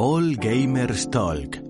All Gamers Talk.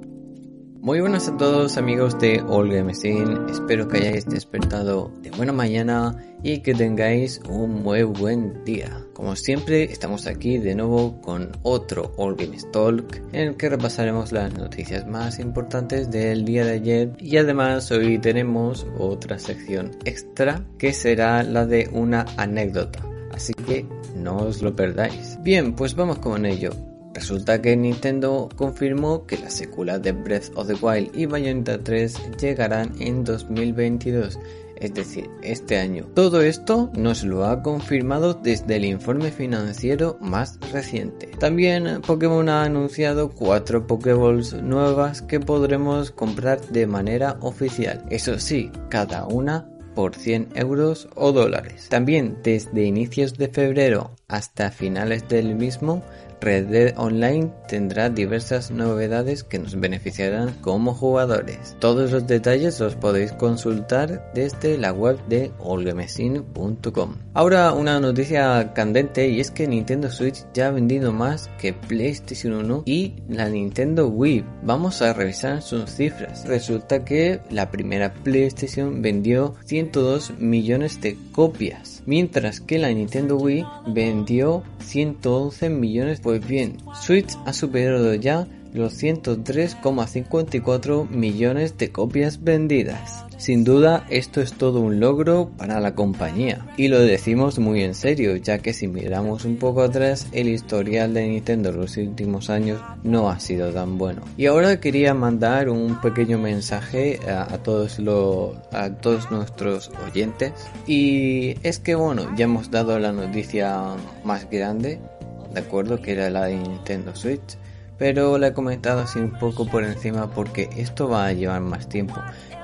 Muy buenas a todos amigos de All Gamers In. Espero que hayáis despertado de buena mañana y que tengáis un muy buen día. Como siempre, estamos aquí de nuevo con otro All Games Talk en el que repasaremos las noticias más importantes del día de ayer y además hoy tenemos otra sección extra que será la de una anécdota. Así que no os lo perdáis. Bien, pues vamos con ello. Resulta que Nintendo confirmó que las secuelas de Breath of the Wild y Bayonetta 3 llegarán en 2022, es decir, este año. Todo esto nos lo ha confirmado desde el informe financiero más reciente. También Pokémon ha anunciado cuatro Pokéballs nuevas que podremos comprar de manera oficial. Eso sí, cada una por 100 euros o dólares. También desde inicios de febrero hasta finales del mismo Red Dead Online tendrá diversas novedades que nos beneficiarán como jugadores. Todos los detalles los podéis consultar desde la web de olgamesin.com. Ahora una noticia candente y es que Nintendo Switch ya ha vendido más que PlayStation 1 y la Nintendo Wii. Vamos a revisar sus cifras. Resulta que la primera PlayStation vendió 102 millones de copias, mientras que la Nintendo Wii vendió 111 millones pues bien, Switch ha superado ya los 103,54 millones de copias vendidas. Sin duda, esto es todo un logro para la compañía. Y lo decimos muy en serio, ya que si miramos un poco atrás, el historial de Nintendo en los últimos años no ha sido tan bueno. Y ahora quería mandar un pequeño mensaje a, todos, los, a todos nuestros oyentes. Y es que bueno, ya hemos dado la noticia más grande de acuerdo que era la de Nintendo Switch, pero la he comentado así un poco por encima porque esto va a llevar más tiempo.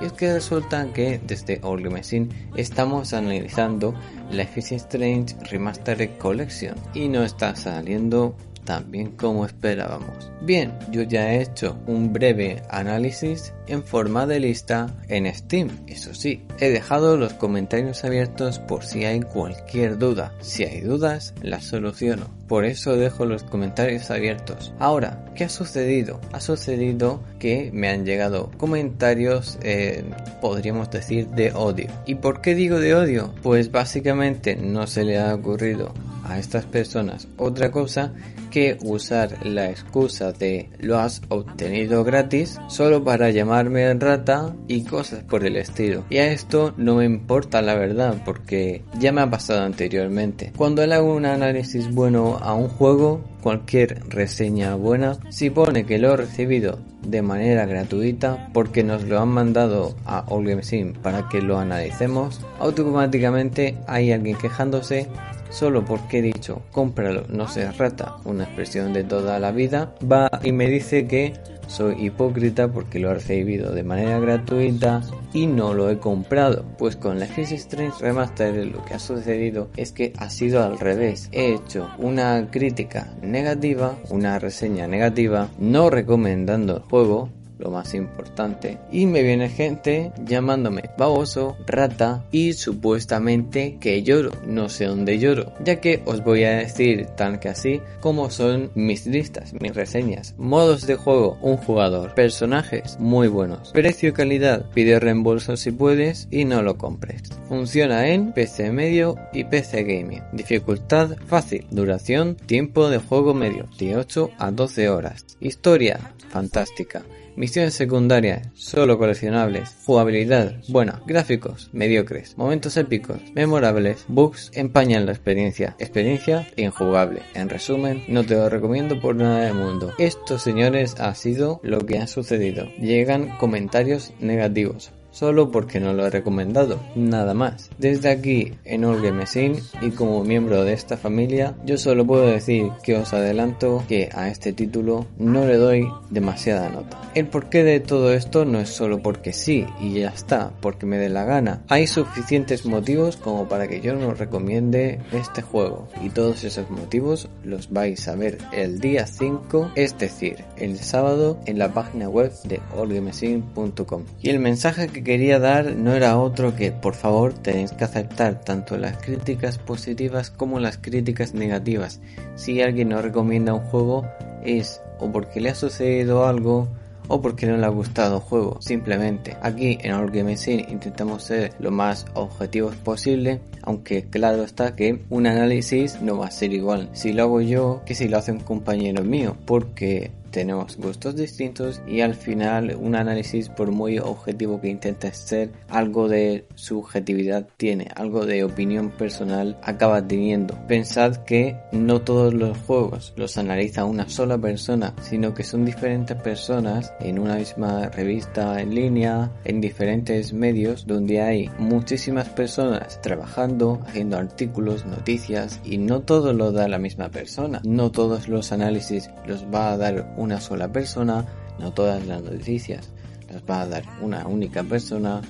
Y es que resulta que desde All Machine estamos analizando la Life Strange Remastered Collection y no está saliendo tan bien como esperábamos. Bien, yo ya he hecho un breve análisis en forma de lista en Steam. Eso sí, he dejado los comentarios abiertos por si hay cualquier duda. Si hay dudas, las soluciono. Por eso dejo los comentarios abiertos. Ahora, ¿qué ha sucedido? Ha sucedido que me han llegado comentarios, eh, podríamos decir, de odio. ¿Y por qué digo de odio? Pues básicamente no se le ha ocurrido a estas personas otra cosa que usar la excusa de lo has obtenido gratis solo para llamarme rata y cosas por el estilo. Y a esto no me importa la verdad porque ya me ha pasado anteriormente. Cuando le hago un análisis bueno a un juego, cualquier reseña buena, si pone que lo he recibido de manera gratuita porque nos lo han mandado a Allgamesim para que lo analicemos, automáticamente hay alguien quejándose solo porque he dicho cómpralo, no se rata, una expresión de toda la vida, va y me dice que soy hipócrita porque lo he recibido de manera gratuita y no lo he comprado. Pues con la Crisis Strange Remastered lo que ha sucedido es que ha sido al revés. He hecho una crítica negativa, una reseña negativa, no recomendando el juego, lo más importante. Y me viene gente llamándome baboso, rata y supuestamente que lloro. No sé dónde lloro, ya que os voy a decir tan que así como son mis listas, mis reseñas, modos de juego, un jugador, personajes muy buenos, precio y calidad, pide reembolso si puedes y no lo compres. Funciona en PC medio y PC gaming. Dificultad fácil, duración, tiempo de juego medio, de 8 a 12 horas. Historia, fantástica. Misiones secundarias, solo coleccionables. Jugabilidad, buena. Gráficos, mediocres. Momentos épicos, memorables. Bugs empañan la experiencia. Experiencia injugable. En resumen, no te lo recomiendo por nada del mundo. Esto, señores, ha sido lo que ha sucedido. Llegan comentarios negativos solo porque no lo he recomendado, nada más. Desde aquí, en Orgemesin y como miembro de esta familia, yo solo puedo decir que os adelanto que a este título no le doy demasiada nota. El porqué de todo esto no es solo porque sí y ya está, porque me dé la gana. Hay suficientes motivos como para que yo no recomiende este juego y todos esos motivos los vais a ver el día 5, es decir, el sábado en la página web de orgemesin.com. Y el mensaje que quería dar no era otro que por favor tenéis que aceptar tanto las críticas positivas como las críticas negativas. Si alguien no recomienda un juego es o porque le ha sucedido algo o porque no le ha gustado el juego, simplemente. Aquí en Orgamesin intentamos ser lo más objetivos posible, aunque claro está que un análisis no va a ser igual si lo hago yo que si lo hace un compañero mío, porque tenemos gustos distintos y al final un análisis por muy objetivo que intente ser algo de subjetividad tiene algo de opinión personal acaba teniendo. Pensad que no todos los juegos los analiza una sola persona sino que son diferentes personas en una misma revista en línea en diferentes medios donde hay muchísimas personas trabajando haciendo artículos noticias y no todo lo da la misma persona. No todos los análisis los va a dar una sola persona, no todas las noticias las va a dar una única persona.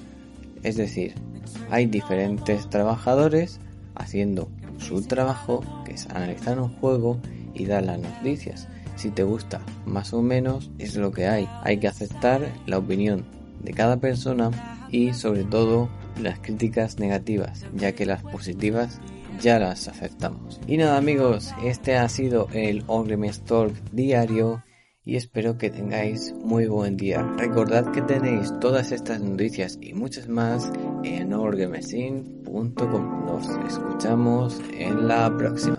Es decir, hay diferentes trabajadores haciendo su trabajo, que es analizar un juego y dar las noticias. Si te gusta más o menos, es lo que hay. Hay que aceptar la opinión de cada persona y sobre todo las críticas negativas, ya que las positivas ya las aceptamos. Y nada amigos, este ha sido el Orgrim Talk diario y espero que tengáis muy buen día. Recordad que tenéis todas estas noticias y muchas más en orgemesin.com. Nos escuchamos en la próxima.